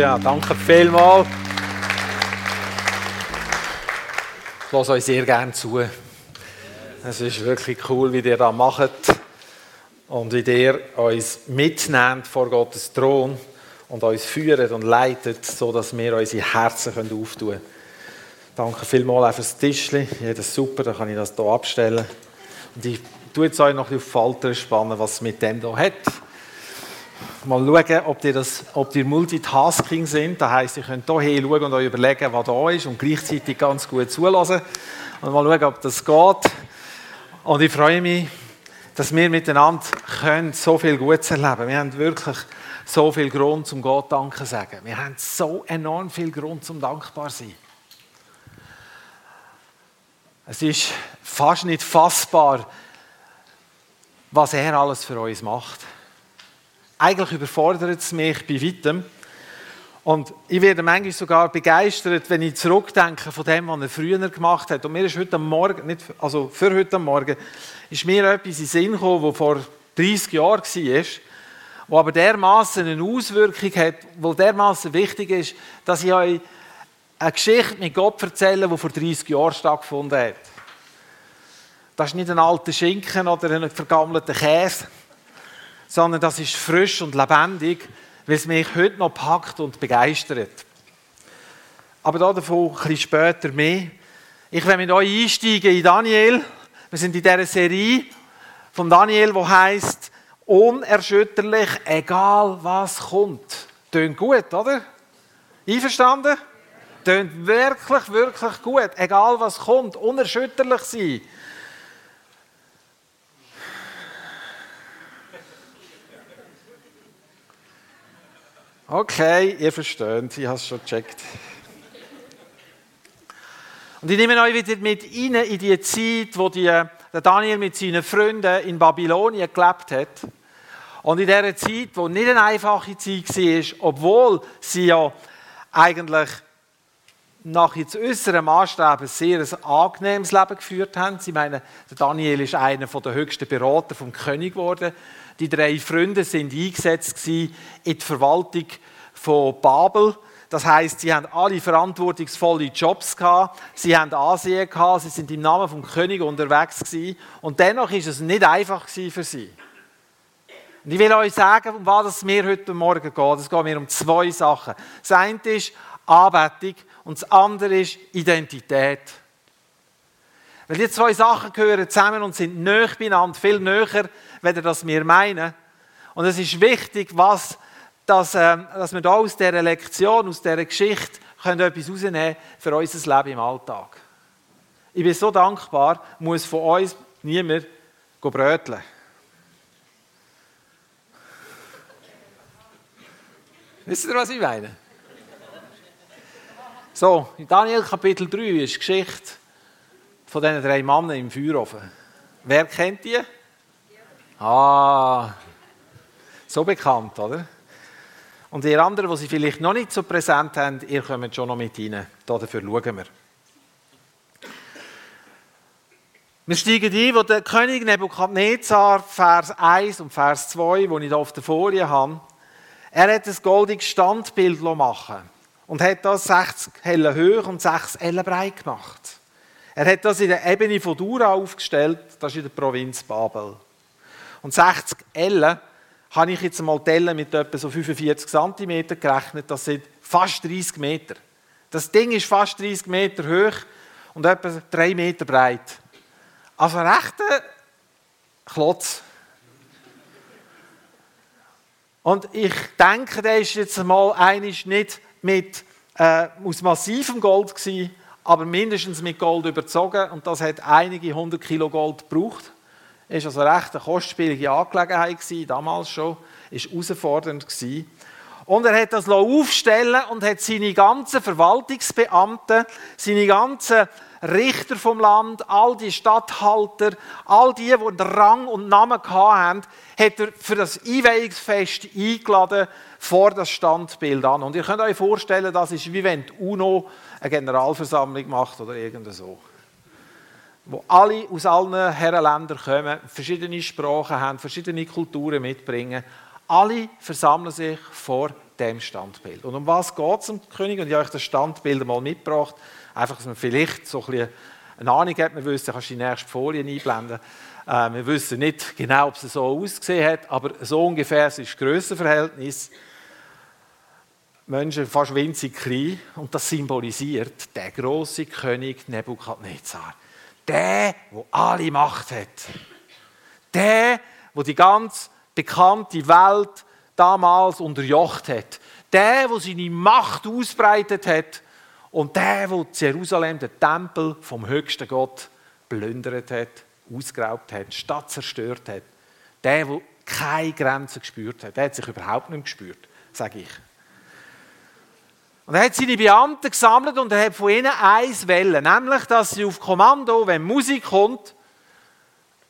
Halleluja, danke vielmals. Ich lasse euch sehr gerne zu. Es ist wirklich cool, wie ihr das macht und wie ihr uns mitnehmt vor Gottes Thron und uns führt und leitet, sodass wir unsere Herzen auftun können. Danke vielmals auch fürs Tischchen. Das ist super, dann kann ich das hier abstellen. Und ich tue jetzt euch noch auf Falter spannen, was es mit dem hier hat. Mal schauen, ob ihr, das, ob ihr Multitasking sind. Das heisst, ihr könnt hier schauen und euch überlegen, was da ist und gleichzeitig ganz gut zulassen. Und mal schauen, ob das geht. Und ich freue mich, dass wir miteinander können so viel Gutes erleben Wir haben wirklich so viel Grund zum Gott Danke sagen. Wir haben so enorm viel Grund zum dankbar sein. Es ist fast nicht fassbar, was er alles für uns macht. Eigentlich überfordert es mich bei weitem. Und ich werde manchmal sogar begeistert, wenn ich zurückdenke von dem, was er früher gemacht hat. Und mir ist heute Morgen, nicht, also für heute Morgen, ist mir etwas in den Sinn gekommen, das vor 30 Jahren war, wo aber dermaßen eine Auswirkung hat, wo dermaßen wichtig ist, dass ich euch eine Geschichte mit Gott erzähle, die vor 30 Jahren stattgefunden hat. Das ist nicht ein alter Schinken oder ein vergammelter Käse sondern das ist frisch und lebendig, weil es mich heute noch packt und begeistert. Aber davon ein bisschen später mehr. Ich will mit euch einsteigen in Daniel. Wir sind in dieser Serie von Daniel, wo heißt unerschütterlich, egal was kommt. Tönt gut, oder? Einverstanden? Tönt wirklich, wirklich gut. Egal was kommt, unerschütterlich sein. Okay, ihr versteht, ich habe es schon gecheckt. Und ich nehme euch wieder mit rein in die Zeit, wo die, der Daniel mit seinen Freunden in Babylonien gelebt hat. Und in dieser Zeit, wo nicht eine einfache Zeit war, obwohl sie ja eigentlich nach jetzt äußeren Maßstäben ein sehr angenehmes Leben geführt haben. Sie meinen, der Daniel ist einer der höchsten Berater vom König geworden. Die drei Freunde sind eingesetzt in die Verwaltung von Babel. Das heißt, sie haben alle verantwortungsvolle Jobs gehabt, sie haben Ansehen gehabt, sie sind im Namen vom König unterwegs gewesen. und dennoch ist es nicht einfach für sie. Und ich will euch sagen, um was es mir heute Morgen geht. Es geht mir um zwei Sachen. Das eine ist Anbetung und das andere ist Identität. Weil die zwei Sachen gehören zusammen und sind näher beieinander, viel näher, wenn das wir meinen. Und es ist wichtig, was, dass, äh, dass wir da aus dieser Lektion, aus dieser Geschichte, können etwas herausnehmen für unser Leben im Alltag. Ich bin so dankbar, muss von uns niemand bröteln. Wisst ihr, was ich meine? So, in Daniel Kapitel 3 ist die Geschichte von diesen drei Männern im Feuerofen. Wer kennt die? Ah, so bekannt, oder? Und ihr anderen, die sie vielleicht noch nicht so präsent haben, ihr kommt schon noch mit rein. Dafür schauen wir. Wir steigen ein, wo der König Nebukadnezar, Vers 1 und Vers 2, wo ich hier auf der Folie habe, er hat ein goldiges Standbild machen und hat das 60 Hellen hoch und 6 Ellen breit gemacht. Er hat das in der Ebene von Dura aufgestellt, das ist in der Provinz Babel. Und 60 Ellen habe ich jetzt mal Tellen mit etwa so 45 cm gerechnet, das sind fast 30 Meter. Das Ding ist fast 30 Meter hoch und etwa 3 Meter breit. Also ein rechter Klotz. Und ich denke, der ist jetzt mal einig nicht mit, äh, aus massivem Gold gewesen, aber mindestens mit Gold überzogen und das hat einige hundert Kilo Gold gebraucht. Ist also recht eine kostspielige Angelegenheit gewesen, damals schon, ist herausfordernd gewesen. Und er hat das aufstellen und hat seine ganzen Verwaltungsbeamten, seine ganzen Richter vom Land, all die Statthalter, all die, die Rang und Namen hatten, hat er für das Einweihungsfest eingeladen vor das Standbild an. Und ihr könnt euch vorstellen, das ist wie wenn die UNO eine Generalversammlung macht oder irgend so. Wo alle aus allen Herrenländern kommen, verschiedene Sprachen haben, verschiedene Kulturen mitbringen. Alle versammeln sich vor dem Standbild. Und um was geht es dem König? Und ich habe euch das Standbild mal mitgebracht, einfach, dass man vielleicht so ein bisschen eine Ahnung hat. Wir wissen, kannst du die nächste Folie einblenden. Äh, wir wissen nicht genau, ob es so ausgesehen hat, aber so ungefähr ist das Grössenverhältnis. Menschen fast winzig klein und das symbolisiert der große König Nebukadnezar. Der, wo alle Macht hat. Der, wo die ganz bekannte Welt damals unterjocht hat. Der, wo seine Macht ausbreitet hat und der, wo Jerusalem, den Tempel vom höchsten Gott, plündert hat, ausgeraubt hat, Stadt zerstört hat. Der, wo keine Grenzen gespürt hat, der hat sich überhaupt nicht gespürt, sage ich. Und er hat seine Beamten gesammelt und er hat von ihnen eins wählen, nämlich, dass sie auf Kommando, wenn Musik kommt,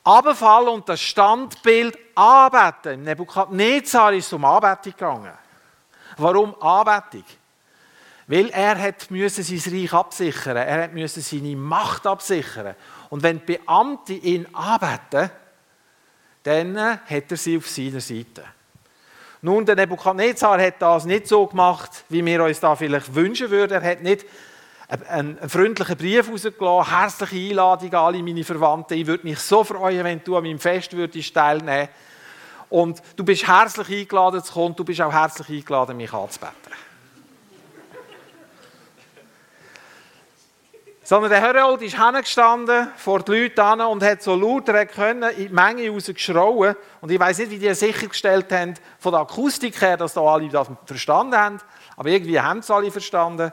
runterfallen und das Standbild anbeten. Im Nebukadnezar ist es um Anbetung gegangen. Warum Anbetung? Weil er hat sein Reich absichern, er musste seine Macht absichern. Und wenn die Beamte ihn anbeten, dann hat er sie auf seiner Seite. Nun, der Nebukadnezar hat das nicht so gemacht, wie wir uns da vielleicht wünschen würden. Er hat nicht einen, freundlichen Brief rausgelassen, herzliche Einladung an alle meine Verwandten. Ich würde mich so freuen, wenn du an meinem Fest würdest teilnehmen Und du bist herzlich eingeladen zu kommen, du bist auch herzlich eingeladen, mich anzubeten. Sondern der Herold ist hingestanden vor die Leute an und hat so lauter er können in die Menge rausgeschrauen. Und ich weiß nicht, wie die sichergestellt haben, von der Akustik her, dass da alle das verstanden haben. Aber irgendwie haben es alle verstanden.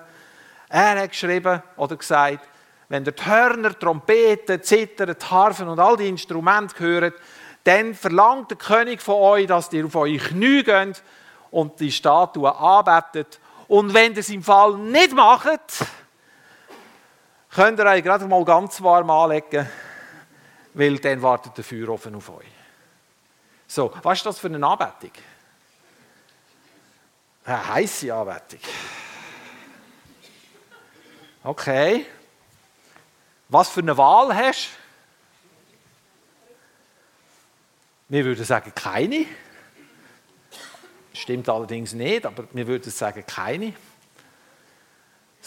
Er hat geschrieben oder gesagt, wenn der Hörner, Trompeten, Zittern, Harfen und all die Instrumente hören, dann verlangt der König von euch, dass ihr auf eure Knie geht und die Statue anbetet. Und wenn ihr es im Fall nicht macht, könnt ihr euch gerade mal ganz warm anlegen, weil dann wartet der Feuerofen auf euch. So, was ist das für eine Anbetung? Eine heisse Anbetung. Okay. Was für eine Wahl hast du? Wir würden sagen, keine. Stimmt allerdings nicht, aber wir würden sagen, keine.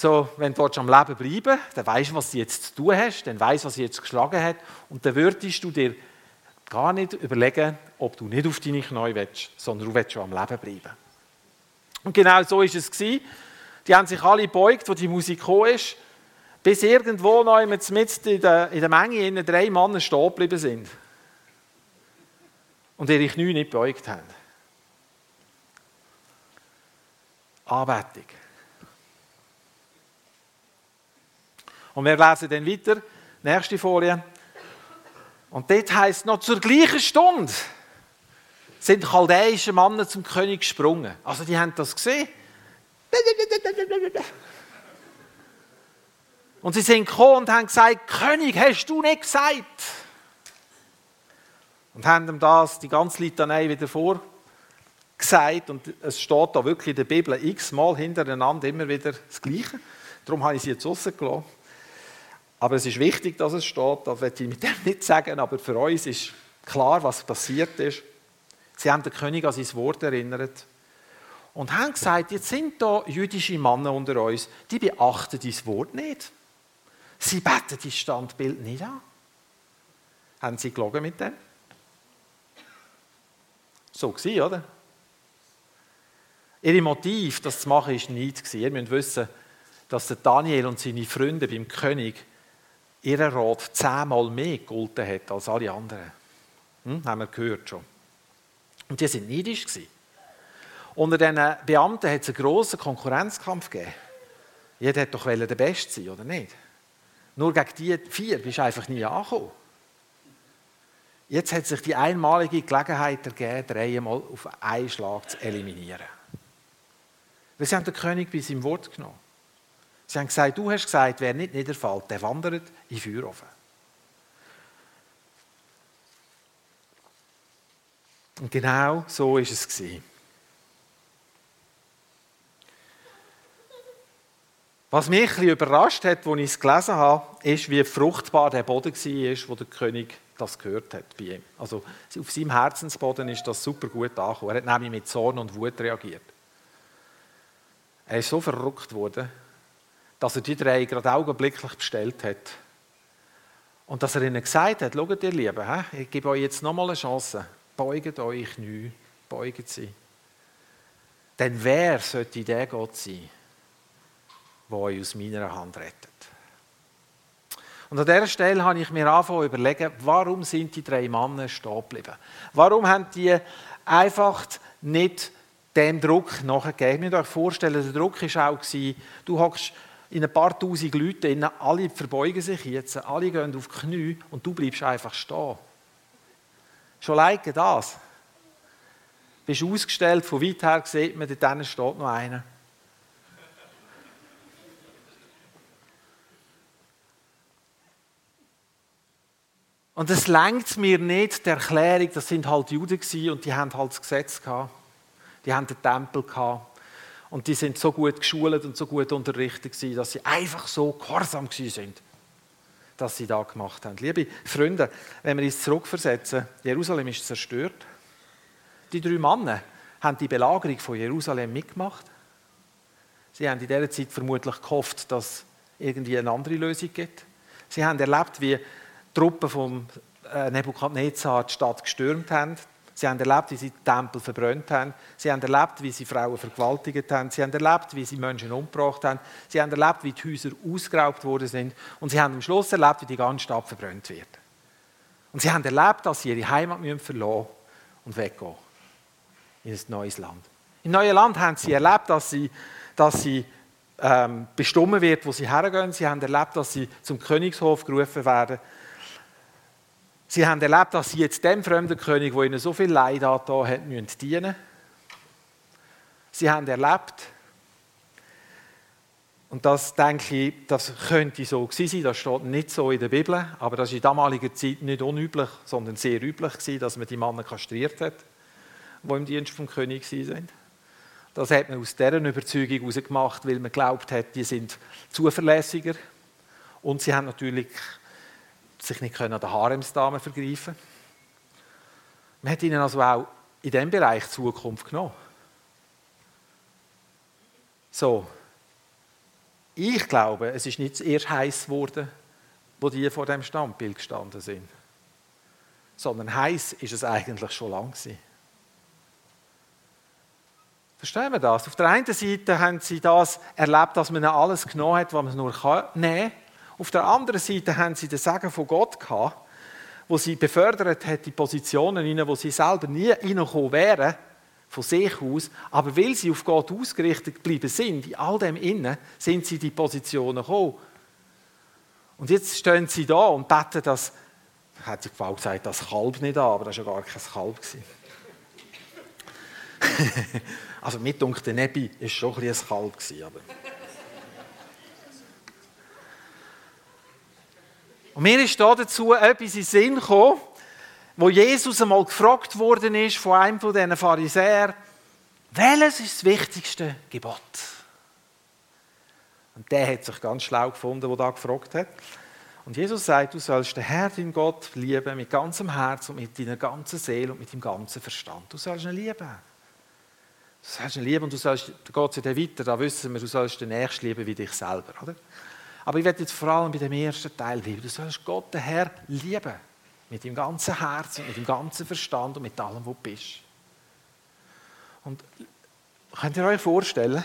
So, wenn du am Leben bleiben willst, dann weißt du, was du jetzt zu tun hast, dann weißt du, was sie jetzt geschlagen hat, und dann würdest du dir gar nicht überlegen, ob du nicht auf deine Knie willst, sondern du willst schon am Leben bleiben. Und genau so ist es gewesen. Die haben sich alle gebeugt, wo die Musik ist, bis irgendwo noch in der, in der Menge in drei Männer stehen geblieben sind und ihre Knie nicht gebeugt haben. Anbetung. Und wir lesen dann weiter, nächste Folie. Und dort heißt noch zur gleichen Stunde sind chaldäische Männer zum König gesprungen. Also die haben das gesehen. Und sie sind gekommen und haben gesagt, König, hast du nicht gesagt? Und haben ihm das, die ganze Litanei wieder vorgesagt. Und es steht da wirklich in der Bibel x-mal hintereinander immer wieder das Gleiche. Darum habe ich sie jetzt rausgelassen. Aber es ist wichtig, dass es steht, das werde ich mit dem nicht sagen, aber für uns ist klar, was passiert ist. Sie haben den König an sein Wort erinnert und haben gesagt, jetzt sind da jüdische Männer unter uns, die beachten dein Wort nicht. Sie beten dein Standbild nicht an. Haben sie gelogen mit dem? So war oder? Ihr Motiv, das zu machen, war nicht. Ihr müsst wissen, dass Daniel und seine Freunde beim König ihr Rat zehnmal mehr gegolten hat als alle anderen. Hm? Haben wir gehört schon. Und die sind neidisch gewesen. Unter diesen Beamten hat es einen grossen Konkurrenzkampf gegeben. Jeder hat doch der Beste sein, oder nicht? Nur gegen die vier bist du einfach nie angekommen. Jetzt hat sich die einmalige Gelegenheit ergeben, dreimal auf einen Schlag zu eliminieren. Sie haben den König bei seinem Wort genommen. Sie haben gesagt, du hast gesagt, wer nicht niederfällt, der wandert in den Feuerofen. Und genau so ist es gewesen. Was mich ein überrascht hat, als ich es gelesen habe, ist, wie fruchtbar der Boden war, wo der König das gehört hat bei ihm. Also auf seinem Herzensboden ist das super gut angekommen. Er hat nämlich mit Zorn und Wut reagiert. Er ist so verrückt worden, dass er die drei gerade augenblicklich bestellt hat. Und dass er ihnen gesagt hat, schaut ihr Lieben, ich gebe euch jetzt nochmal eine Chance, beugt euch neu, beugt sie. Denn wer sollte der Gott sein, der euch aus meiner Hand rettet? Und an dieser Stelle habe ich mir angefangen zu überlegen, warum sind die drei Männer stehen geblieben? Warum haben die einfach nicht dem Druck nachgegeben? Ich muss euch vorstellen, der Druck war auch, du hockst in ein paar tausend Leuten, alle verbeugen sich jetzt, alle gehen auf die Knie und du bleibst einfach stehen. Schon leike das. Du bist ausgestellt, von weit her sieht man, dort steht noch einer. Und es längt mir nicht, die Erklärung, das sind halt Juden und die haben halt das Gesetz gehabt. Die haben den Tempel gehabt. Und die sind so gut geschult und so gut unterrichtet gewesen, dass sie einfach so gehorsam sind, dass sie da gemacht haben. Liebe Freunde, wenn wir uns zurückversetzen, Jerusalem ist zerstört. Die drei Männer haben die Belagerung von Jerusalem mitgemacht. Sie haben in dieser Zeit vermutlich gehofft, dass es irgendwie eine andere Lösung gibt. Sie haben erlebt, wie Truppen von äh, Nebukadnezar die Stadt gestürmt haben. Sie haben erlebt, wie sie Tempel verbrannt haben. Sie haben erlebt, wie sie Frauen vergewaltigt haben. Sie haben erlebt, wie sie Menschen umgebracht haben. Sie haben erlebt, wie die Häuser ausgeraubt worden sind. Und sie haben am Schluss erlebt, wie die ganze Stadt verbrannt wird. Und sie haben erlebt, dass sie ihre Heimat müssen verlassen und weggehen. In ein neues Land. Im neuen Land haben sie erlebt, dass sie, dass sie ähm, bestimmen wird, wo sie hergehen. Sie haben erlebt, dass sie zum Königshof gerufen werden Sie haben erlebt, dass sie jetzt dem fremden König, der ihnen so viel Leid angetan hat, müssen dienen Sie haben erlebt, und das denke ich, das könnte so gewesen sein, das steht nicht so in der Bibel, aber das war in damaliger Zeit nicht unüblich, sondern sehr üblich gewesen, dass man die Männer kastriert hat, die im Dienst vom König sind. Das hat man aus deren Überzeugung heraus gemacht, weil man glaubt hat, die sind zuverlässiger und sie haben natürlich sich nicht an den Haremsdamen vergreifen Man hat ihnen also auch in diesem Bereich Zukunft genommen. So, ich glaube, es ist nicht erst heiß geworden, wo die vor dem Standbild gestanden sind, sondern heiß ist es eigentlich schon lange. Verstehen wir das? Auf der einen Seite haben sie das erlebt, dass man alles genommen hat, was man nur nehmen kann. Auf der anderen Seite haben sie den Segen von Gott gehabt, wo sie befördert hat in Positionen hinein, wo sie selber nie reingekommen wären, von sich aus. Aber weil sie auf Gott ausgerichtet geblieben sind, in all dem Innen, sind sie in die Positionen gekommen. Und jetzt stehen sie da und beten das, hat die Frau gesagt, das Kalb nicht an, aber das war ja gar kein Kalb. also mit der Nebi war schon ein, ein Kalb. Aber Und mir ist da dazu etwas in Sinn gekommen, wo Jesus einmal gefragt worden ist von einem von diesen Pharisäern, welches ist das wichtigste Gebot? Und der hat sich ganz schlau gefunden, der da gefragt hat. Und Jesus sagt, du sollst den Herrn, deinen Gott, lieben mit ganzem Herz und mit deiner ganzen Seele und mit deinem ganzen Verstand. Du sollst ihn lieben. Du sollst ihn lieben und du sollst, da geht es ja weiter, da wissen wir, du sollst den Nächsten lieben wie dich selber. Oder? Aber ich werde jetzt vor allem bei dem ersten Teil bleiben. Du sollst Gott, den Herr, lieben. Mit deinem ganzen Herzen, mit deinem ganzen Verstand und mit allem, was du bist. Und könnt ihr euch vorstellen,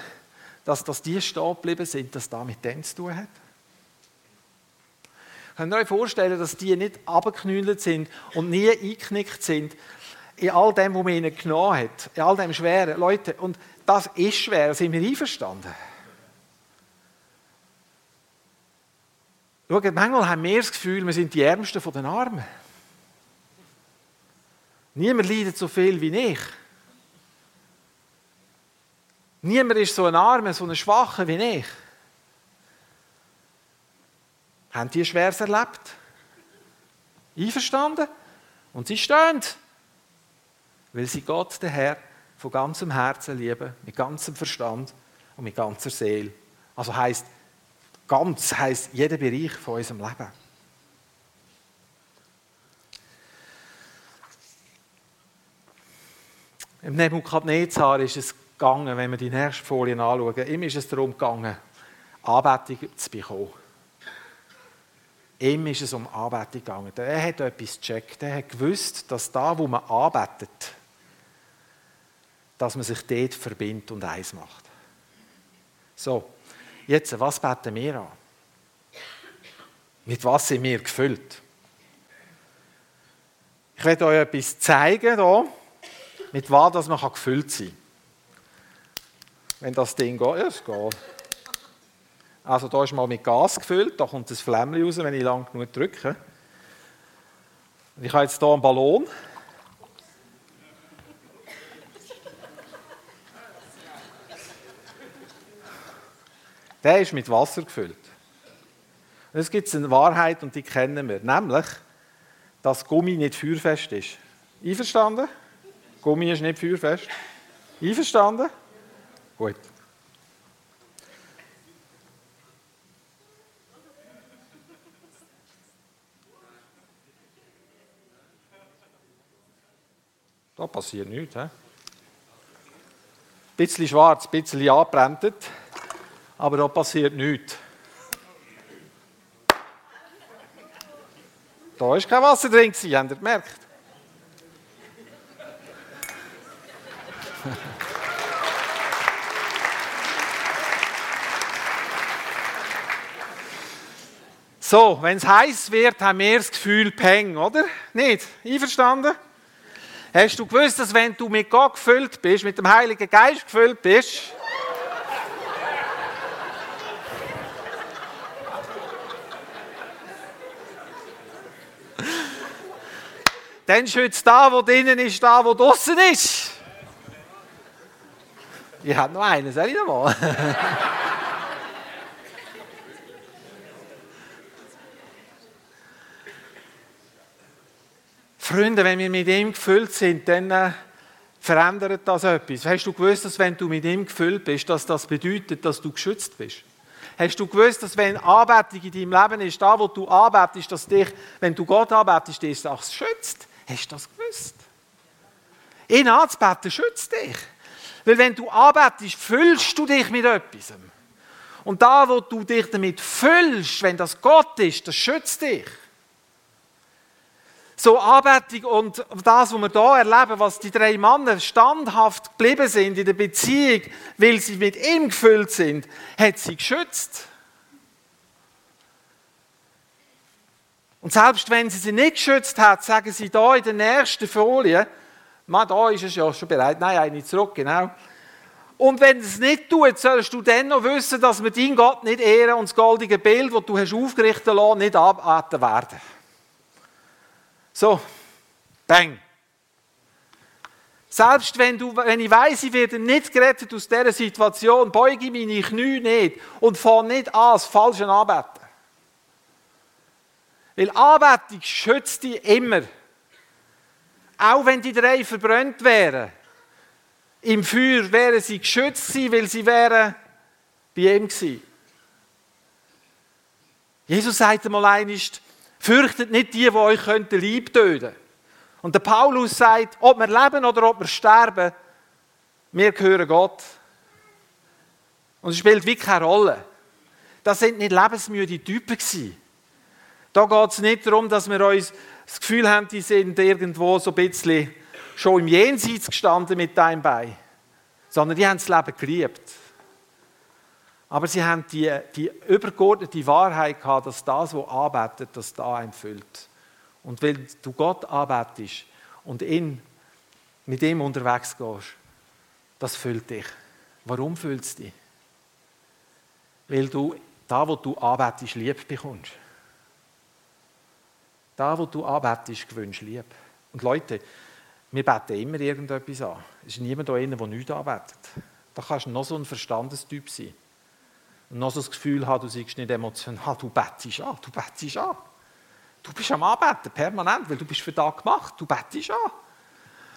dass, dass die stehen geblieben sind, dass das mit dem zu tun hat? Könnt ihr euch vorstellen, dass die nicht abgeknüllt sind und nie eingeknickt sind in all dem, was man ihnen genommen hat, in all dem Schweren? Leute, und das ist schwer, sind wir einverstanden? Schaut, manchmal haben wir das Gefühl, wir sind die Ärmsten von den Armen. Niemand leidet so viel wie ich. Niemand ist so ein Armer, so ein Schwacher wie ich. Haben die Schweres erlebt? Einverstanden? Und sie stehen, weil sie Gott, den Herr, von ganzem Herzen lieben, mit ganzem Verstand und mit ganzer Seele. Also heißt Ganz heißt jeder Bereich von unserem Leben. Im Nebukadnezar ist es gegangen, wenn wir die nächste Folie anschauen, ihm ist es darum gegangen, Anbetung zu bekommen. Ihm ist es um Anbetung gegangen. Er hat etwas gecheckt. Er hat gewusst, dass da, wo man arbeitet, dass man sich dort verbindet und eins macht. So, jetzt, was beten wir an? Mit was sind wir gefüllt? Ich werde euch etwas zeigen, hier, mit was man gefüllt sein kann. Wenn das Ding geht, ja, es geht. Also da ist mal mit Gas gefüllt, da kommt das Flämmchen raus, wenn ich lang genug drücke. ich habe jetzt hier einen Ballon. Der ist mit Wasser gefüllt. Und es gibt eine Wahrheit und die kennen wir, nämlich, dass Gummi nicht feuerfest ist. Einverstanden? Gummi ist nicht feuerfest. Einverstanden? Gut. Da passiert nichts. Ein bisschen schwarz, ein bisschen angebrannt, aber da passiert nichts. Da war kein Wasser drin, habt ihr gemerkt? So, wenn es heiß wird, haben wir das Gefühl Peng, oder? Nicht? Einverstanden? Hast du gewusst, dass wenn du mit Gott gefüllt bist, mit dem Heiligen Geist gefüllt bist, dann schützt da, wo drinnen ist, da, wo draußen ist. Ich habe noch einen, soll ich mal? Freunde, wenn wir mit ihm gefüllt sind, dann äh, verändert das etwas. Hast du gewusst, dass wenn du mit ihm gefüllt bist, dass das bedeutet, dass du geschützt bist? Hast du gewusst, dass wenn Anbetung in deinem Leben ist, da wo du arbeitest, dass dich, wenn du Gott arbeitest, dich das schützt? Hast du das gewusst? Ihn anzubeten schützt dich. Weil wenn du arbeitest, füllst du dich mit etwas. Und da, wo du dich damit füllst, wenn das Gott ist, das schützt dich so Anbetung und das, was wir hier erleben, was die drei Männer standhaft geblieben sind in der Beziehung, weil sie mit ihm gefüllt sind, hat sie geschützt. Und selbst wenn sie sie nicht geschützt hat, sagen sie da in der nächsten Folie, man, da ist es ja schon bereit, nein, eine zurück, genau. Und wenn es nicht tut, sollst du dann noch wissen, dass wir deinen Gott nicht ehren und das goldige Bild, das du hast aufgerichtet hast, nicht abarten werden. So, bang. Selbst wenn, du, wenn ich weiß, ich werde nicht gerettet aus dieser Situation, beuge meine Knie nicht und fange nicht an, das falsche Anbeten. Weil Anbetung schützt dich immer. Auch wenn die drei verbrannt wären, im Feuer wären sie geschützt gewesen, weil sie wären bei ihm gewesen. Jesus sagte mal einst, Fürchtet nicht die, die euch könnten lieb töten. Und der Paulus sagt, ob wir leben oder ob wir sterben, wir gehören Gott. Und es spielt wirklich keine Rolle. Das sind nicht lebensmüde Typen gewesen. Da geht es nicht darum, dass wir uns das Gefühl haben, die sind irgendwo so ein bisschen schon im Jenseits gestanden mit deinem Bein. Sondern die haben das Leben geliebt. Aber sie haben die, die übergeordnete Wahrheit gehabt, dass das, was arbeitet, das da einen füllt. Und weil du Gott arbeitest und ihn, mit ihm unterwegs gehst, das füllt dich. Warum füllt es dich? Weil du da, wo du arbeitest, Liebe bekommst. Da, wo du arbeitest, gewünscht Liebe. Und Leute, wir beten immer irgendetwas an. Es ist niemand drin, der nichts arbeitet. Da kannst du noch so ein Verstandestyp sein und noch so das Gefühl haben, du seist nicht emotional, du bettest an, du bettest an. Du bist am Arbeiten, permanent, weil du bist für da gemacht, du bettest an.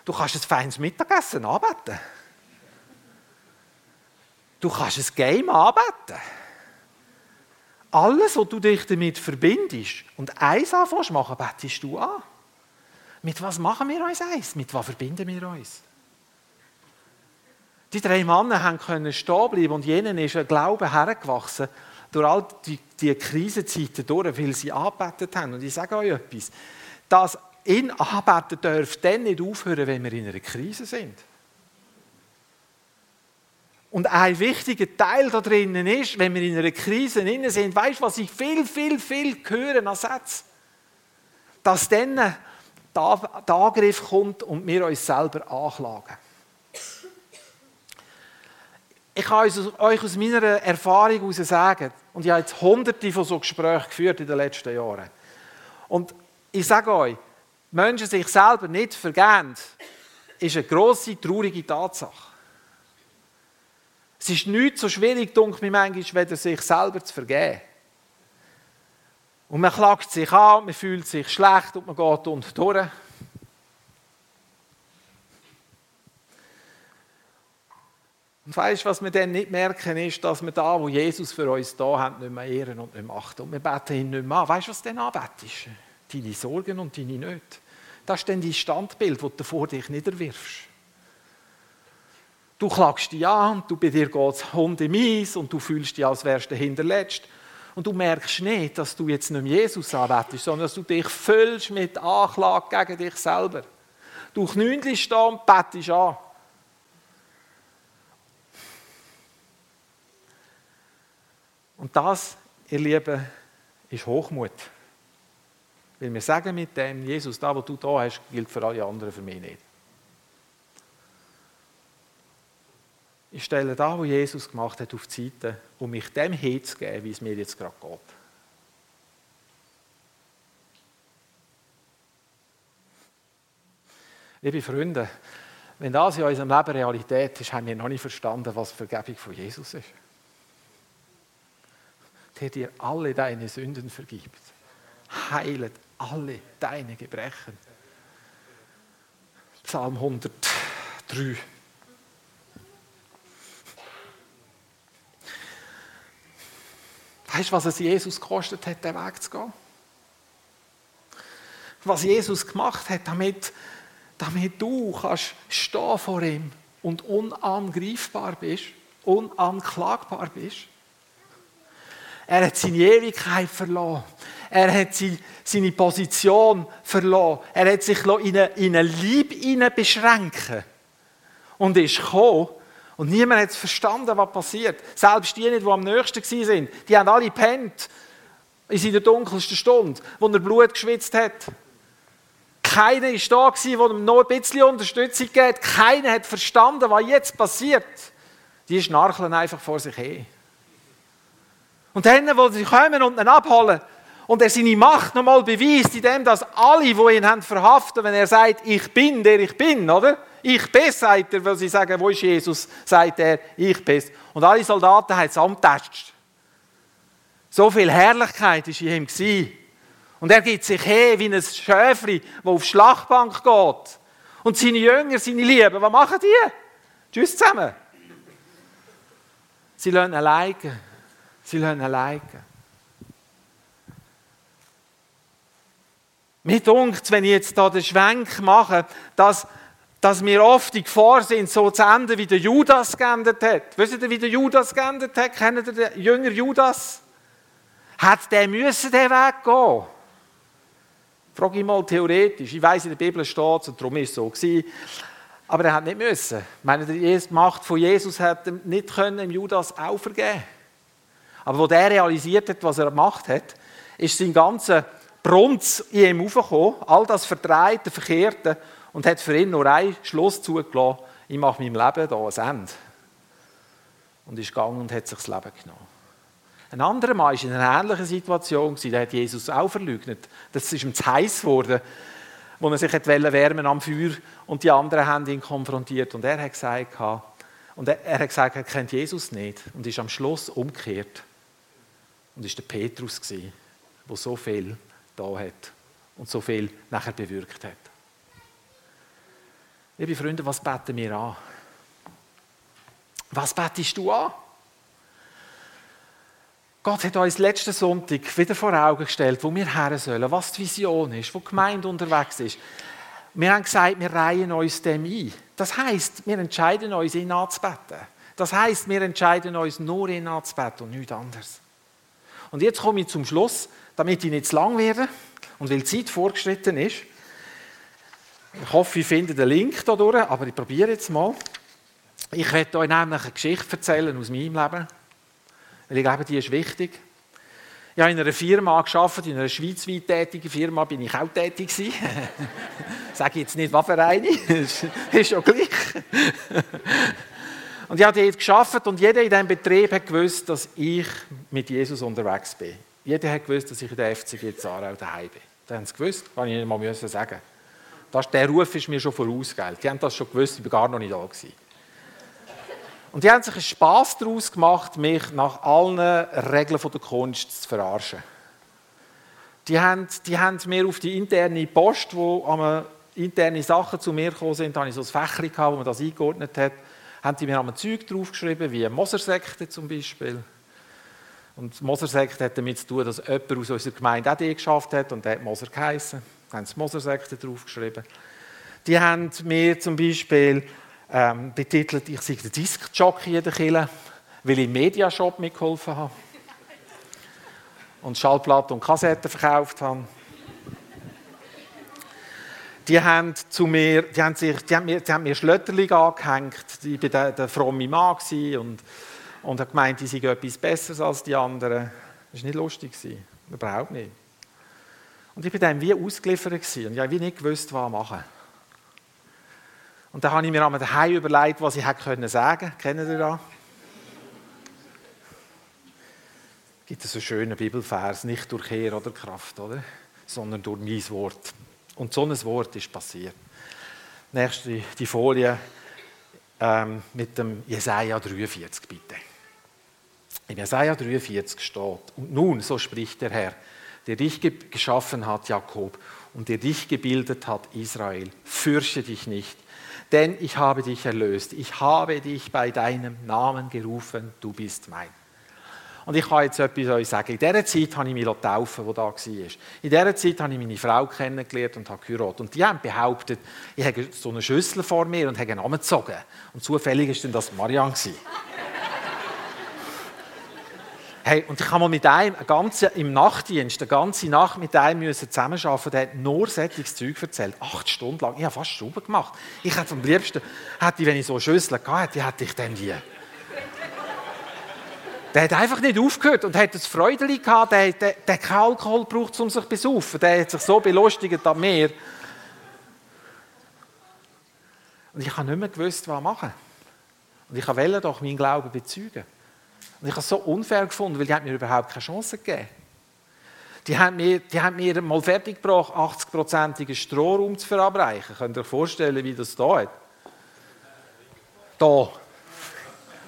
Du kannst ein feines Mittagessen anbeten. Du kannst ein Game anbeten. Alles, was du dich damit verbindest und eins anfängst machen, bettest du an. Mit was machen wir uns eins? Mit was verbinden wir uns? Die drei Männer können stehen bleiben und jenen ist ein Glaube hergewachsen durch all die, die Krisenzeiten durch, weil sie angebetet haben. Und ich sage euch etwas, das ihn anbeten darf dann nicht aufhören, wenn wir in einer Krise sind. Und ein wichtiger Teil da drinnen ist, wenn wir in einer Krise drin sind, weißt du, was ich viel, viel, viel höre an Sätzen? Dass dann der Angriff kommt und wir uns selber anklagen. Ich kann euch aus meiner Erfahrung heraus sagen, und ich habe jetzt hunderte von so Gesprächen geführt in den letzten Jahren. Und ich sage euch, Menschen sich selber nicht vergeben, ist eine grosse, traurige Tatsache. Es ist nicht so schwierig, denke mir manchmal, weder sich selber zu vergeben. Und man klagt sich an, man fühlt sich schlecht und man geht unten durch. Und weißt du, was wir dann nicht merken, ist, dass wir da, wo Jesus für uns da hat, nicht mehr ehren und nicht mehr achten. Und wir beten ihn nicht mehr an. Weißt du, was denn anbetest? Deine Sorgen und deine Nöte. Das ist dann dein Standbild, das du vor dich niederwirfst. Du klagst dich an, du bei dir geht es Hunde mies und du fühlst dich, als wärst du hinterletzt. Und du merkst nicht, dass du jetzt nicht Jesus anbetest, sondern dass du dich füllst mit Anklage gegen dich selber. Du knündelst da und bettest an. Und das, ihr Lieben, ist Hochmut. Weil wir sagen mit dem, Jesus, da, wo du da hast, gilt für alle anderen, für mich nicht. Ich stelle da, wo Jesus gemacht hat, auf die Seite, um mich dem hinzugeben, wie es mir jetzt gerade geht. Liebe Freunde, wenn das in unserem Leben Realität ist, haben wir noch nicht verstanden, was Vergebung von Jesus ist. Der dir alle deine Sünden vergibt, heilet alle deine Gebrechen. Psalm 103. Weißt du, was es Jesus gekostet hat, den Weg zu gehen? Was Jesus gemacht hat, damit, damit du kannst stehen vor ihm und unangreifbar bist, unanklagbar bist. Er hat seine Ewigkeit verloren. Er hat seine Position verloren. Er hat sich in eine Liebe beschränken und ist gekommen, und niemand hat verstanden, was passiert. Selbst die nicht, die am nächsten waren, die haben alle gepennt. In seiner dunkelsten Stunde, wo er Blut geschwitzt hat. Keiner war da, der ihm noch ein bisschen Unterstützung gibt. Keiner hat verstanden, was jetzt passiert. Die schnarcheln einfach vor sich hin. Und dann, wo sie kommen und ihn abholen, und er seine Macht nochmal beweist, indem dass alle, die ihn haben verhaften, wenn er sagt, ich bin, der ich bin, oder? Ich bin, sagt er, weil sie sagen, wo ist Jesus? Sagt er, ich bin. Und alle Soldaten haben es angetastet. So viel Herrlichkeit war in ihm. Und er gibt sich her wie ein Schäfli, das auf die Schlachtbank geht. Und seine Jünger, seine Lieben, was machen die? Tschüss zusammen. Sie lassen alleine. Sie lassen alleine. Mir dunkt wenn ich jetzt hier den Schwenk mache, dass dass wir oft in Gefahr sind, so zu enden, wie der Judas geendet hat. Wisst ihr, wie der Judas geendet hat? Kennt ihr den Jünger Judas? Hat der müssen den Weg gehen? Frage ich mal theoretisch. Ich weiß in der Bibel steht es und darum ist es so gewesen. Aber er hat nicht müssen. Ich meine, die Macht von Jesus hat nicht können im Judas auch vergeben. Aber wo der realisiert hat, was er gemacht hat, ist sein ganzer Brunz in ihm aufgekommen, all das Verdrehte, Verkehrte und hat für ihn nur einen Schluss zugelassen, ich mache meinem Leben hier ein Ende. Und ist gegangen und hat sich das Leben genommen. Ein anderer Mann war in einer ähnlichen Situation, der hat Jesus auch verleugnet. Das ist ihm zu heiß geworden, wo er sich wärmen am Feuer und die anderen haben ihn konfrontiert. Und er hat gesagt, und er, hat gesagt, er kennt Jesus nicht und ist am Schluss umgekehrt. Und ist der Petrus der so viel da hat und so viel nachher bewirkt hat. Liebe Freunde, was beten wir an? Was betest du an? Gott hat uns letzten Sonntag wieder vor Augen gestellt, wo wir her sollen, was die Vision ist, wo die Gemeinde unterwegs ist. Wir haben gesagt, wir reihen uns dem ein. das heißt, wir entscheiden uns, ihn anzubeten. Das heißt, wir entscheiden uns nur, ihn anzubeten und nichts anderes. Und jetzt komme ich zum Schluss, damit ich nicht zu lang werde und weil die Zeit vorgeschritten ist. Ich hoffe, ich finde den Link da durch, aber ich probiere jetzt mal. Ich werde euch nämlich eine Geschichte erzählen aus meinem Leben, weil ich glaube, die ist wichtig. Ich habe in einer Firma gearbeitet, in einer schweizweit tätigen Firma bin ich auch tätig gewesen. Sage jetzt nicht, was für eine, ist schon gleich. Und ich habe dort gearbeitet und jeder in diesem Betrieb hat gewusst, dass ich mit Jesus unterwegs bin. Jeder hat gewusst, dass ich in der FCG Zarau daheim bin. Das haben sie gewusst, kann ich nicht mal sagen. Das, der Ruf ist mir schon vorausgegangen. Die haben das schon gewusst, ich war gar noch nicht da. Gewesen. Und die haben sich einen Spass daraus gemacht, mich nach allen Regeln der Kunst zu verarschen. Die haben, die haben mir auf die interne Post, wo interne Sachen zu mir gekommen sind, habe ich so ein Fächchen gehabt, wo man das eingeordnet hat, haben die mir einmal Zeug draufgeschrieben, wie Mosersekte zum Beispiel. Und Mosersekte hat damit zu tun, dass jemand aus unserer Gemeinde auch die geschafft hat und der hat Moser geheissen. Haben sie Mosersekte draufgeschrieben. Die haben mir zum Beispiel ähm, betitelt, ich sei der Diskjockey in der Kille, weil ich im Mediashop mitgeholfen habe und Schallplatten und Kassetten verkauft habe. Die haben, zu mir, die haben, sich, die haben mir, die haben mir Schlötterling angehängt. Ich war der, der fromme Mann und, und habe gemeint, ich sei etwas Besseres als die anderen. Das war nicht lustig. Überhaupt nicht. Und ich war dann wie ausgeliefert und ich habe wie nicht gewusst, was machen. Und dann habe ich mir einmal daheim überlegt, was ich hätte können sagen. Kennen ihr das? Gibt es einen schönen Bibelvers, nicht durch Heer oder Kraft, oder? Sondern durch mein Wort. Und so ein Wort ist passiert. Nächste die Folie ähm, mit dem Jesaja 43, bitte. In Jesaja 43 steht: Und nun, so spricht der Herr, der dich geschaffen hat, Jakob, und der dich gebildet hat, Israel, fürchte dich nicht denn ich habe dich erlöst. Ich habe dich bei deinem Namen gerufen, du bist mein. Und ich kann jetzt etwas euch sagen. In dieser Zeit habe ich mich taufen, wo da war. In dieser Zeit habe ich meine Frau kennengelernt und habe geheiratet. Und die haben behauptet, ich habe so eine Schüssel vor mir und habe einen Namen gezogen. Und zufällig war das Marianne. Hey, und ich habe mal mit einem ganze, im Nachtdienst, eine ganze Nacht mit einem müssen zusammenarbeiten, der hat nur solches Zeug erzählt. Acht Stunden lang. Ich habe fast Schrauben gemacht. Ich hätte am liebsten, hätte, wenn ich so Schüssel hatte, hätte ich dann die. Der hat einfach nicht aufgehört und hat das Freudeli gehabt, der, der, der keinen Alkohol braucht, um sich zu besaufen. Der hat sich so belustigt an mir. Und ich habe nicht mehr gewusst, was machen. Und ich wollte doch meinen Glauben bezeugen. Und ich habe es so unfair gefunden, weil die mir überhaupt keine Chance gegeben. Die haben mir, die haben mir mal fertiggebracht, 80-prozentigen Strohraum zu verabreichen. Könnt ihr euch vorstellen, wie das da hat? Da.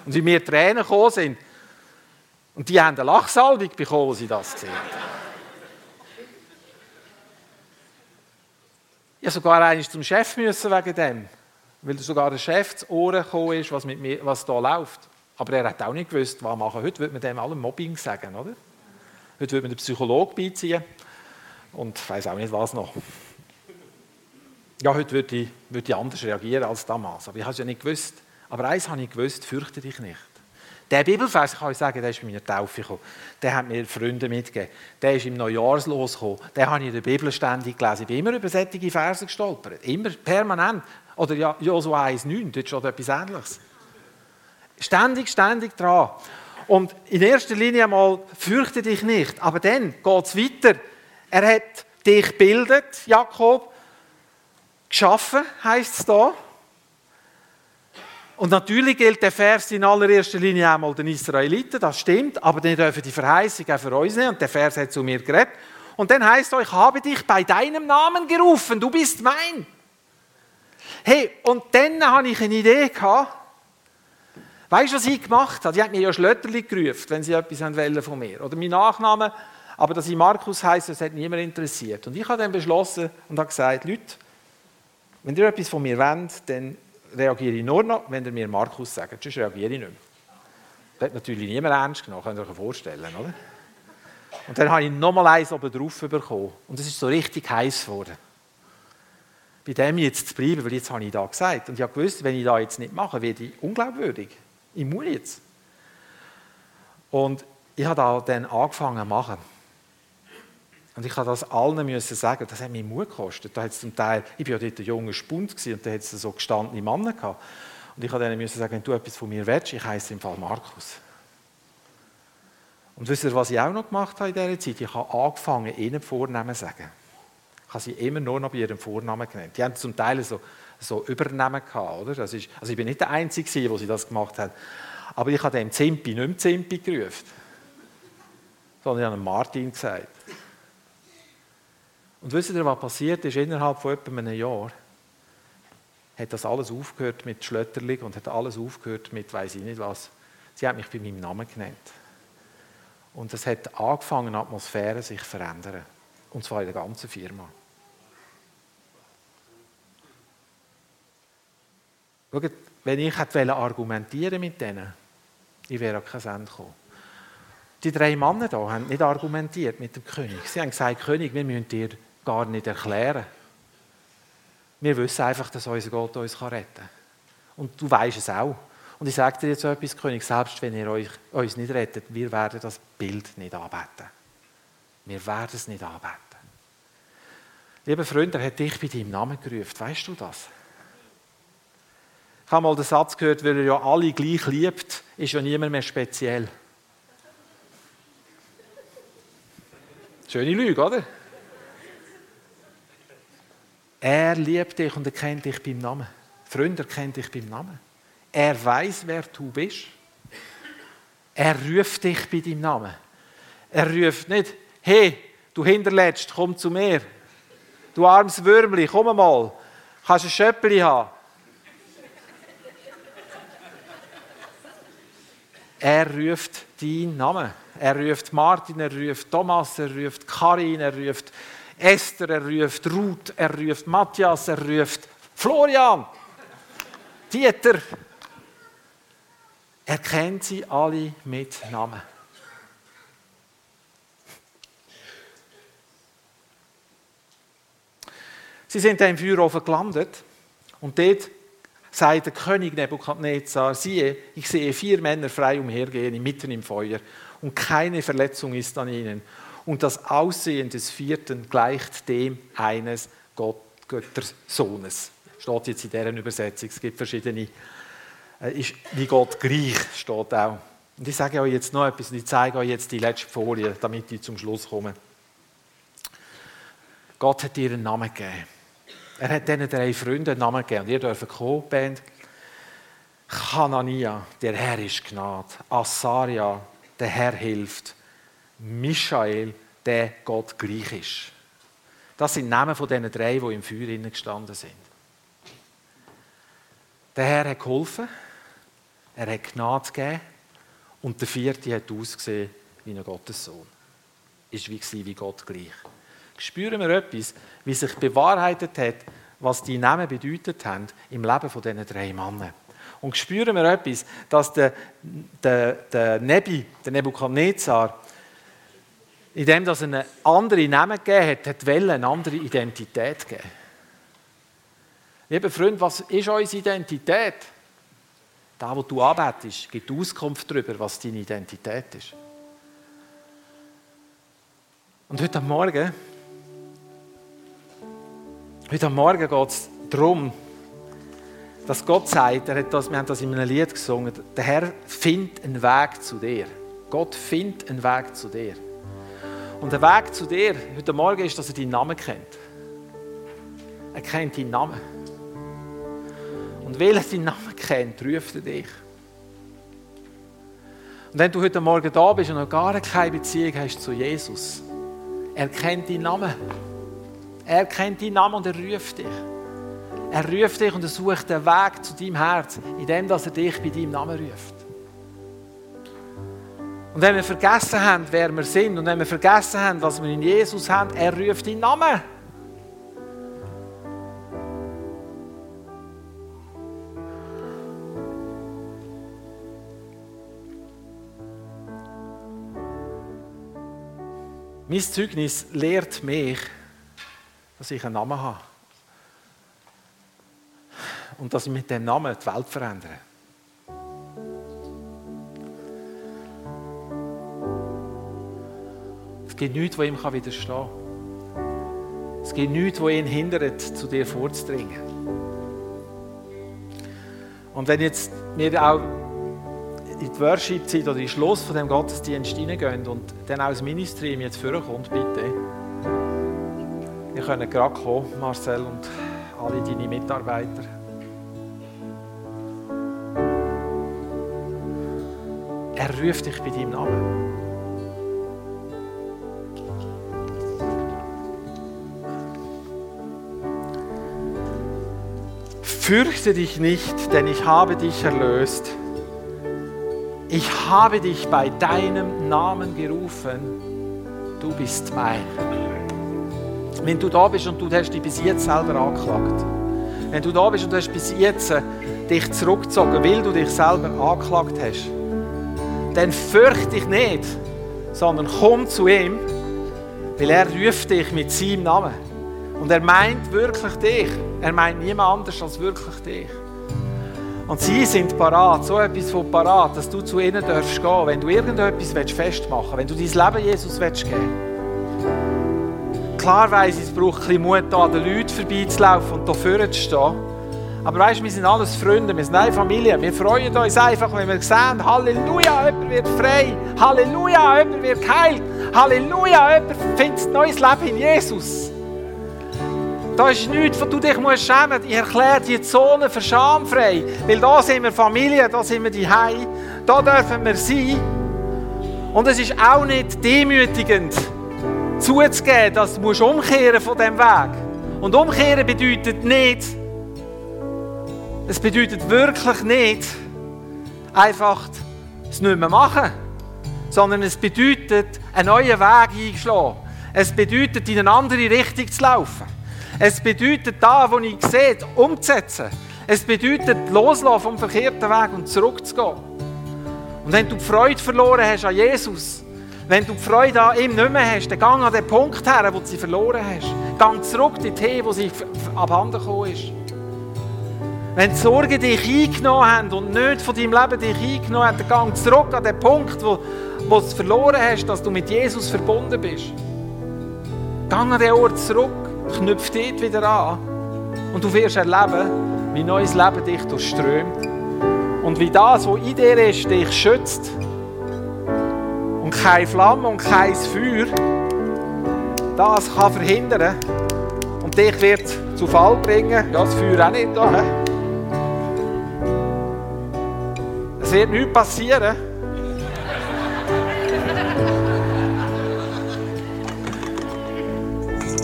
Und wie mir Tränen gekommen sind. Und die haben eine Lachsalbung bekommen, als sie das gesehen. Ich musste sogar einmal zum Chef müssen wegen dem. Weil sogar der Chef zu Ohren gekommen ist, was, mit mir, was da läuft. Aber er hat auch nicht gewusst, was machen. Heute würde man dem allem Mobbing sagen, oder? Heute würde man den Psychologen beiziehen und ich weiß auch nicht was noch. Ja, heute würde ich, würde ich anders reagieren als damals. Aber ich habe es ja nicht gewusst. Aber eins habe ich gewusst, fürchte dich nicht. Der Bibelvers, kann ich sagen, der ist bei meiner Taufe gekommen. Der hat mir Freunde mitgegeben. Der ist im Neujahrslos gekommen. Den habe ich in der Bibel ständig gelesen. Ich bin immer über solche Verse gestolpert. Immer, permanent. Oder Josua 1,9, dort steht etwas Ähnliches. Ständig, ständig dran. Und in erster Linie einmal, fürchte dich nicht. Aber dann geht es weiter. Er hat dich gebildet, Jakob, geschaffen, heißt es da. Und natürlich gilt der Vers in allererster Linie einmal den Israeliten, das stimmt, aber dann dürfen die Verheißung auch für uns nehmen. Und der Vers hat zu mir geredet. Und dann heißt es, ich habe dich bei deinem Namen gerufen, du bist mein. Hey, und dann habe ich eine Idee gehabt, Weißt du, was ich gemacht habe? Die hat mir ja Schlötterli gerufen, wenn sie etwas wollen von mir. Oder mein Nachname, aber dass ich Markus heiße, das hat niemand interessiert. Und ich habe dann beschlossen und habe gesagt, Leute, wenn ihr etwas von mir wollt, dann reagiere ich nur noch, wenn ihr mir Markus sagt. Sonst reagiere ich nicht mehr. Das hat natürlich niemand ernst genommen, könnt ihr euch vorstellen, oder? Und dann habe ich nochmal eins oben drauf bekommen. Und es ist so richtig heiß geworden. bei dem jetzt zu bleiben, weil jetzt habe ich da gesagt. Und ich habe gewusst, wenn ich da jetzt nicht mache, werde ich unglaubwürdig. Ich muss jetzt. Und ich habe da dann angefangen zu machen. Und ich habe das allen müssen sagen, das hat mir Mut gekostet. Da zum Teil, ich war ja dort ein junger Spund und da hat es so gestandene Männer gehabt. Und ich habe denen müssen sagen, wenn du etwas von mir willst, ich heiße im Fall Markus. Und wisst ihr, was ich auch noch gemacht habe in dieser Zeit? Ich habe angefangen, ihnen Vornamen zu sagen. Ich habe sie immer nur noch bei ihrem Vornamen genannt. Die haben zum Teil so, so Übernamen gehabt, oder? Das ist, also ich bin nicht der Einzige, der sie das gemacht hat. Aber ich habe dem Zimpi nicht mehr Zimpi gerufen, sondern ich habe Martin gesagt. Und wisst ihr, was passiert ist? Innerhalb von etwa einem Jahr hat das alles aufgehört mit Schlötterling und hat alles aufgehört mit weiß ich nicht was. Sie hat mich bei meinem Namen genannt. Und es hat angefangen, die Atmosphäre sich zu verändern. Und zwar in der ganzen Firma. Schaut, wenn ich hätte argumentieren mit denen, ich wäre an kein Ende gekommen. Die drei Männer hier haben nicht argumentiert mit dem König. Sie haben gesagt, König, wir müssen dir gar nicht erklären. Wir wissen einfach, dass unser Gott uns retten kann. Und du weißt es auch. Und ich sage dir jetzt etwas, König, selbst wenn ihr euch, uns nicht rettet, wir werden das Bild nicht anbeten. Wir werden es nicht anbeten. Lieber Freund, er hat dich bei deinem Namen gerufen. Weißt du das? Ich habe mal den Satz gehört, weil er ja alle gleich liebt, ist ja niemand mehr speziell. Schöne Lüge, oder? Er liebt dich und er kennt dich beim Namen. Freund, er kennt dich beim Namen. Er weiß, wer du bist. Er ruft dich bei deinem Namen. Er ruft nicht, hey, du Hinterletzt, komm zu mir. Du armes Würmli, komm mal. Kannst ein Schöppeli haben. Er ruft deinen Namen. Er ruft Martin, er ruft Thomas, er ruft Karin, er ruft Esther, er ruft Ruth, er ruft Matthias, er ruft Florian, Dieter. Er kennt sie alle mit Namen. Sie sind im Feuerofen gelandet und dort sagt der König Nebukadnezar, siehe, ich sehe vier Männer frei umhergehen, mitten im Feuer und keine Verletzung ist an ihnen und das Aussehen des vierten gleicht dem eines Gott, Göttersohnes. Steht jetzt in deren Übersetzung. Es gibt verschiedene. Äh, ist wie Gott gleich, steht auch. Und ich sage euch jetzt noch etwas und ich zeige euch jetzt die letzte Folie, damit ich zum Schluss komme. Gott hat ihr einen Namen gegeben. Er hat diesen drei Freunden einen Namen gegeben. Und ihr dürft kommen, Band. Hanania, der Herr ist Gnade. Asaria, der Herr hilft. Michael, der Gott gleich ist. Das sind Namen von diesen drei, die im Feuer gestanden sind. Der Herr hat geholfen, er hat Gnade gegeben und der vierte hat ausgesehen wie ein Gottessohn. Ist wie, wie Gott gleich. Spüren wir etwas, wie sich bewahrheitet hat, was die Namen bedeutet haben im Leben von diesen drei Männern. Und spüren wir etwas, dass der, der, der Nebi, der Nebukadnezar, indem er einen anderen Namen gegeben hat, hat eine andere Identität gegeben. Lieber Freund, was ist unsere Identität? Da, wo du arbeitest, gibt Auskunft darüber, was deine Identität ist. Und heute Morgen, heute Morgen geht es darum, dass Gott sagt, er hat das, wir haben das in einem Lied gesungen, der Herr findet einen Weg zu dir. Gott findet einen Weg zu dir. Und der Weg zu dir heute Morgen ist, dass er deinen Namen kennt. Er kennt deinen Namen. Und weil er deinen Namen kennt, ruft er dich. Und wenn du heute Morgen da bist und noch gar keine Beziehung hast zu Jesus, er kennt deinen Namen. Er kennt deinen Namen und er ruft dich. Er ruft dich und er sucht den Weg zu deinem Herz, indem er dich bei deinem Namen ruft. Und wenn wir vergessen haben, wer wir sind, und wenn wir vergessen haben, was wir in Jesus haben, er ruft deinen Namen. Mein Zeugnis lehrt mich, dass ich einen Namen habe. und dass ich mit dem Namen die Welt verändere. Es gibt nichts, was ihm widerstehen kann. Es gibt nichts, was ihn hindert, zu dir vorzudringen. Und wenn jetzt wir auch in die Worship-Zeit oder in den Schluss von dem Gottesdienst hineingehen und dann auch das Ministry jetzt vorkommt, bitte. Wir können gerade kommen, Marcel und alle deine Mitarbeiter. Er ruft dich bei deinem Namen. Fürchte dich nicht, denn ich habe dich erlöst. Ich habe dich bei deinem Namen gerufen. Du bist mein. Wenn du da bist und du hast dich bis jetzt selber angeklagt, wenn du da bist und du hast bis jetzt dich zurückgezogen, weil du dich selber angeklagt hast, dann fürchte dich nicht, sondern komm zu ihm, weil er ruft dich mit seinem Namen. Und er meint wirklich dich. Er meint niemand anders als wirklich dich. Und sie sind parat, so etwas von parat, dass du zu ihnen darfst gehen, wenn du irgendetwas festmachen willst, wenn du dein Leben Jesus willst geben Klar weiss es braucht ein bisschen Mut, an den Leuten vorbeizulaufen und da vorne zu stehen. Aber weißt, wir sind alles Freunde, wir sind eine Familie. Wir freuen uns einfach, wenn wir sehen, Halleluja, jemand wird frei. Halleluja, jemand wird geheilt. Halleluja, jemand findet ein neues Leben in Jesus. Da ist nichts, wo du dich musst schämen musst. Ich erkläre die Zone für schamfrei. Weil da sind wir Familie, da sind wir die Hei, da dürfen wir sein. Und es ist auch nicht demütigend, zuzugeben, dass du umkehren von diesem Weg. Und umkehren bedeutet nicht, es bedeutet wirklich nicht, einfach es nicht mehr machen, sondern es bedeutet, einen neuen Weg einschlagen. Es bedeutet, in eine andere Richtung zu laufen. Es bedeutet, da, wo ich sehe, umzusetzen. Es bedeutet, loslassen vom verkehrten Weg und zurückzugehen. Und wenn du die Freude verloren hast an Jesus, wenn du die Freude an ihm nicht mehr hast, dann geh an den Punkt her, wo du sie verloren hast. Geh zurück dorthin, wo sie abhanden gekommen ist. Wenn die Sorgen dich eingenommen haben und nicht von deinem Leben dich eingenommen haben, dann geh zurück an den Punkt, wo, wo du es verloren hast, dass du mit Jesus verbunden bist. Geh an den Ort zurück knüpft dort wieder an und du wirst erleben, wie neues Leben dich durchströmt und wie das, was in dir ist, dich schützt keine Flamme und kein Feuer das kann verhindern und dich wird zu Fall bringen. Ja, das Feuer auch nicht da. Es wird nichts passieren.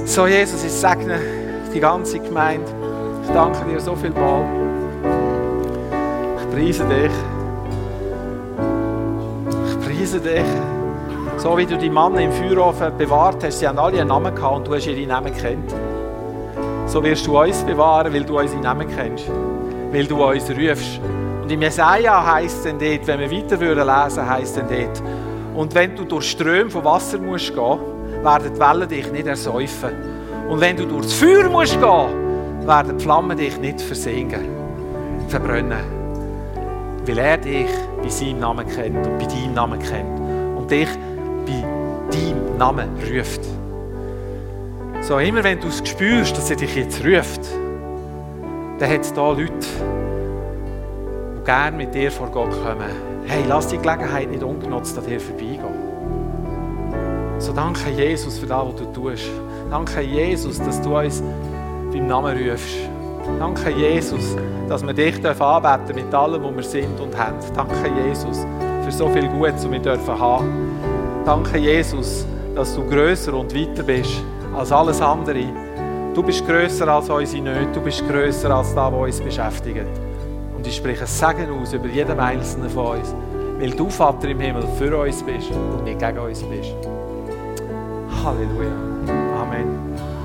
So, Jesus, ich segne die ganze Gemeinde. Ich danke dir so viel mal. Ich preise dich. Ich preise dich. So wie du die Männer im Feuerofen bewahrt hast, sie haben alle einen Namen gehabt und du hast ihre Namen kennt. So wirst du uns bewahren, weil du unsere Namen kennst. Weil du uns rufst. Und im Jesaja heisst es dann dort, wenn wir weiter lesen, heisst es dann dort, und wenn du durch Ströme von Wasser musst gehen, werden die Wellen dich nicht ersäufen. Und wenn du durchs Feuer musst gehen, werden die Flammen dich nicht versinken, verbrennen. Weil er dich bei seinem Namen kennt und bei deinem Namen kennt und dich Namen ruft. So, immer wenn du es spürst, dass er dich jetzt ruft, dann hat es da Leute, die gerne mit dir vor Gott kommen. Hey, lass die Gelegenheit nicht ungenutzt an dir vorbeigehen. So danke Jesus für das, was du tust. Danke Jesus, dass du uns beim Namen rufst. Danke Jesus, dass wir dich anbeten mit allem, was wir sind und haben. Danke Jesus für so viel Gutes, was wir dürfen haben. Danke Jesus, dass du größer und weiter bist als alles andere. Du bist größer als unsere Nöte, du bist größer als das, was uns beschäftigt. Und ich spreche Segen aus über jeden Einzelnen von uns, weil du, Vater im Himmel, für uns bist und nicht gegen uns bist. Halleluja. Amen.